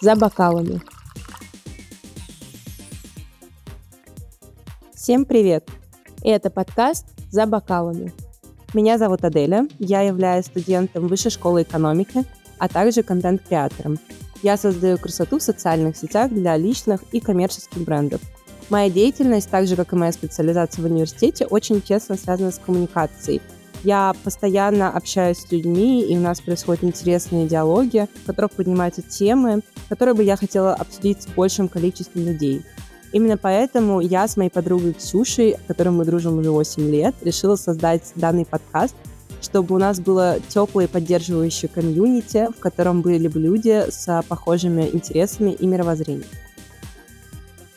За бокалами. Всем привет! Это подкаст «За бокалами». Меня зовут Аделя, я являюсь студентом Высшей школы экономики, а также контент-креатором. Я создаю красоту в социальных сетях для личных и коммерческих брендов. Моя деятельность, так же как и моя специализация в университете, очень тесно связана с коммуникацией. Я постоянно общаюсь с людьми, и у нас происходят интересные диалоги, в которых поднимаются темы, которые бы я хотела обсудить с большим количеством людей. Именно поэтому я с моей подругой Ксюшей, с которой мы дружим уже 8 лет, решила создать данный подкаст, чтобы у нас было теплое поддерживающее комьюнити, в котором были бы люди с похожими интересами и мировоззрением.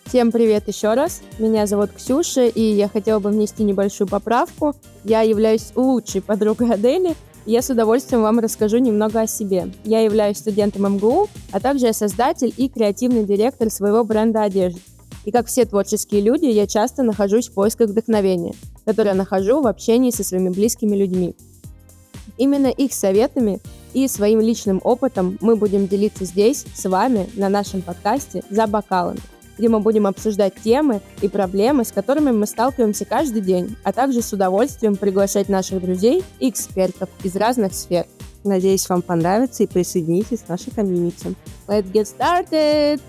Всем привет еще раз. Меня зовут Ксюша, и я хотела бы внести небольшую поправку. Я являюсь лучшей подругой Адели, и я с удовольствием вам расскажу немного о себе. Я являюсь студентом МГУ, а также я создатель и креативный директор своего бренда одежды. И как все творческие люди, я часто нахожусь в поисках вдохновения, которое нахожу в общении со своими близкими людьми. Именно их советами и своим личным опытом мы будем делиться здесь, с вами, на нашем подкасте «За бокалами» где мы будем обсуждать темы и проблемы, с которыми мы сталкиваемся каждый день, а также с удовольствием приглашать наших друзей и экспертов из разных сфер. Надеюсь, вам понравится и присоединитесь к нашей комьюнити. Let's get started!